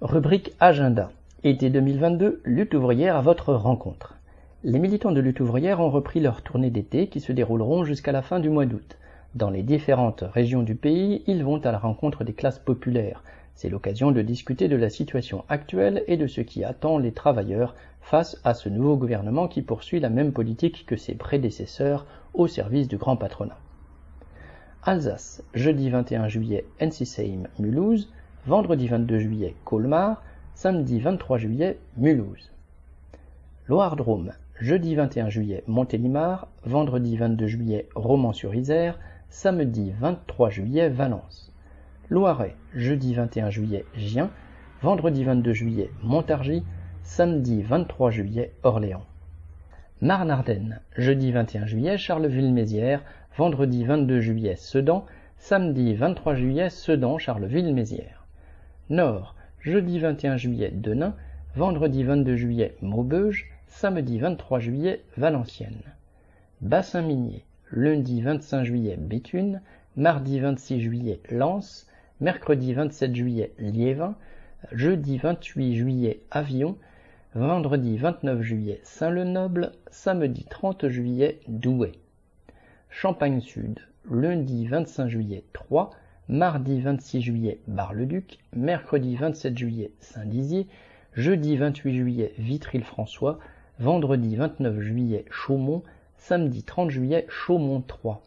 Rubrique Agenda. Été 2022, lutte ouvrière à votre rencontre. Les militants de lutte ouvrière ont repris leur tournée d'été qui se dérouleront jusqu'à la fin du mois d'août. Dans les différentes régions du pays, ils vont à la rencontre des classes populaires. C'est l'occasion de discuter de la situation actuelle et de ce qui attend les travailleurs face à ce nouveau gouvernement qui poursuit la même politique que ses prédécesseurs au service du grand patronat. Alsace, jeudi 21 juillet, Ensisheim, Mulhouse, vendredi 22 juillet, Colmar, samedi 23 juillet, Mulhouse. Loire-Drôme, jeudi 21 juillet, Montélimar, vendredi 22 juillet, Romans-sur-Isère, samedi 23 juillet, Valence. Loiret, jeudi 21 juillet, Gien, vendredi 22 juillet, Montargis, samedi 23 juillet, Orléans. Marne-Ardenne, jeudi 21 juillet, Charleville-Mézières, vendredi 22 juillet, Sedan, samedi 23 juillet, Sedan, Charleville-Mézières. Nord, jeudi 21 juillet, Denain, vendredi 22 juillet, Maubeuge, samedi 23 juillet, Valenciennes. Bassin minier, lundi 25 juillet, Béthune, mardi 26 juillet, Lens, mercredi 27 juillet, Liévin, jeudi 28 juillet, Avion, vendredi 29 juillet, Saint-Lenoble, samedi 30 juillet, Douai. Champagne Sud, lundi 25 juillet, Troyes, mardi 26 juillet, Bar-le-Duc, mercredi 27 juillet, Saint-Dizier, jeudi 28 juillet, Vitry-le-François, vendredi 29 juillet, Chaumont, samedi 30 juillet, Chaumont 3.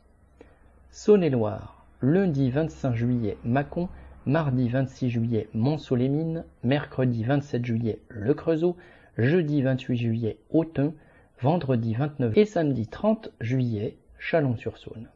Saône-et-Loire, lundi 25 juillet, Mâcon, mardi 26 juillet, Mont-Solémine, mercredi 27 juillet, Le Creusot, jeudi 28 juillet, Autun, vendredi 29 et samedi 30 juillet, Chalon-sur-Saône.